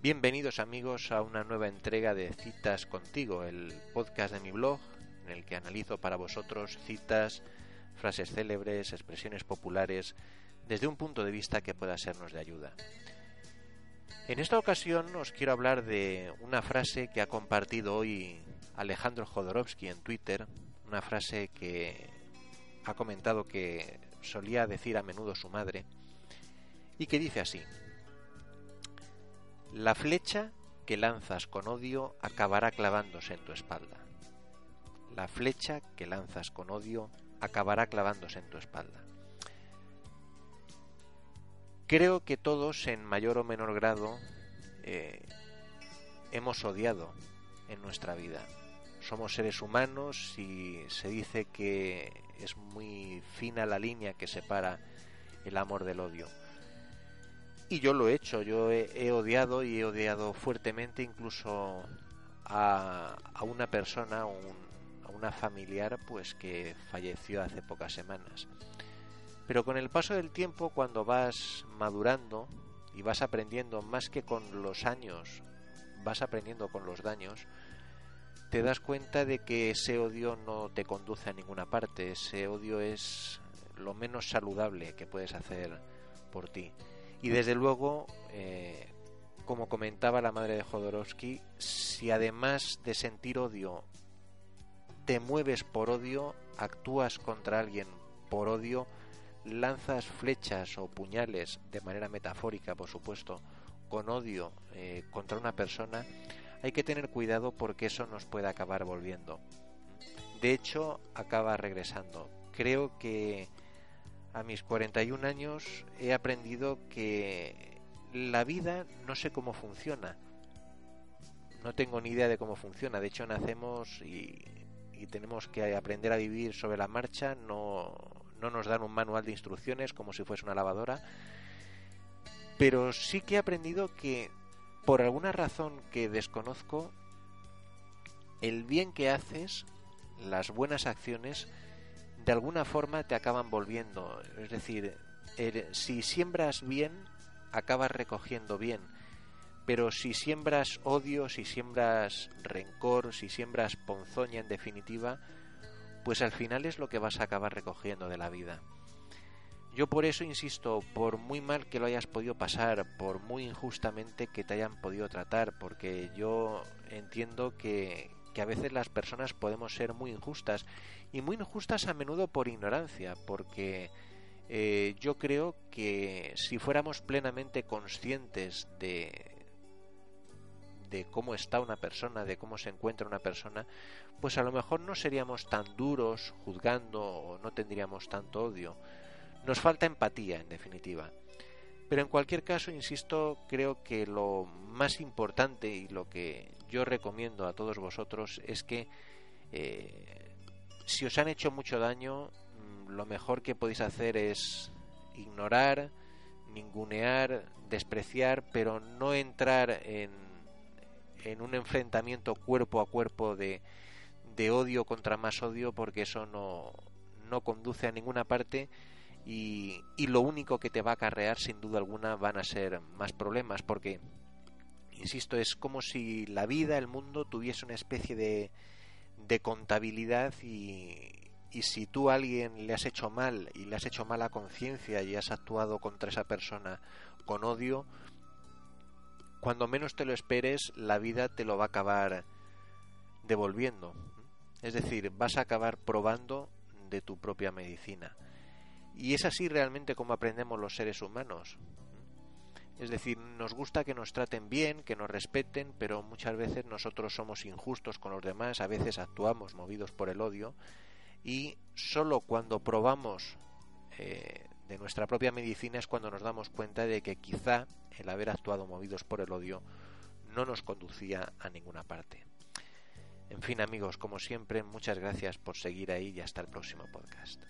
Bienvenidos amigos a una nueva entrega de Citas contigo, el podcast de mi blog en el que analizo para vosotros citas, frases célebres, expresiones populares, desde un punto de vista que pueda sernos de ayuda. En esta ocasión os quiero hablar de una frase que ha compartido hoy Alejandro Jodorowsky en Twitter, una frase que ha comentado que solía decir a menudo su madre, y que dice así, la flecha que lanzas con odio acabará clavándose en tu espalda. La flecha que lanzas con odio acabará clavándose en tu espalda. Creo que todos, en mayor o menor grado, eh, hemos odiado en nuestra vida. Somos seres humanos y se dice que es muy fina la línea que separa el amor del odio. Y yo lo he hecho, yo he, odiado y he odiado fuertemente incluso a, una persona, a una familiar, pues que falleció hace pocas semanas. Pero con el paso del tiempo, cuando vas madurando y vas aprendiendo más que con los años, vas aprendiendo con los daños, te das cuenta de que ese odio no te conduce a ninguna parte, ese odio es lo menos saludable que puedes hacer por ti. Y desde luego, eh, como comentaba la madre de Jodorowsky, si además de sentir odio, te mueves por odio, actúas contra alguien por odio, lanzas flechas o puñales, de manera metafórica por supuesto, con odio eh, contra una persona, hay que tener cuidado porque eso nos puede acabar volviendo. De hecho, acaba regresando. Creo que a mis 41 años he aprendido que la vida no sé cómo funciona. No tengo ni idea de cómo funciona. De hecho, nacemos y, tenemos que aprender a vivir sobre la marcha. No, no nos dan un manual de instrucciones como si fuese una lavadora. Pero sí que he aprendido que, por alguna razón que desconozco, el bien que haces, las buenas acciones, de alguna forma te acaban volviendo. Es decir, si siembras bien, acabas recogiendo bien. Pero si siembras odio, si siembras rencor, si siembras ponzoña en definitiva, pues al final es lo que vas a acabar recogiendo de la vida. Yo por eso insisto, por muy mal que lo hayas podido pasar, por muy injustamente que te hayan podido tratar, porque yo entiendo que, que a veces las personas podemos ser muy injustas y muy injustas a menudo por ignorancia, porque eh, yo creo que si fuéramos plenamente conscientes de de cómo está una persona, de cómo se encuentra una persona, pues a lo mejor no seríamos tan duros juzgando o no tendríamos tanto odio. Nos falta empatía, en definitiva. Pero en cualquier caso, insisto, creo que lo más importante y lo que yo recomiendo a todos vosotros es que eh, si os han hecho mucho daño, mm, lo mejor que podéis hacer es ignorar, ningunear, despreciar, pero no entrar en, en un enfrentamiento cuerpo a cuerpo de, de odio contra más odio, porque eso no, no conduce a ninguna parte y, lo único que te va a acarrear sin duda alguna van a ser más problemas porque insisto es como si la vida el mundo tuviese una especie de de contabilidad y, y si tú a alguien le has hecho mal y le has hecho mala conciencia y has actuado contra esa persona con odio, cuando menos te lo esperes, la vida te lo va a acabar devolviendo. Es decir, vas a acabar probando de tu propia medicina. Y es así realmente como aprendemos los seres humanos. Es decir, nos gusta que nos traten bien, que nos respeten, pero muchas veces nosotros somos injustos con los demás, a veces actuamos movidos por el odio y solo cuando probamos eh, de nuestra propia medicina es cuando nos damos cuenta de que quizá el haber actuado movidos por el odio no nos conducía a ninguna parte. En fin amigos, como siempre, muchas gracias por seguir ahí y hasta el próximo podcast.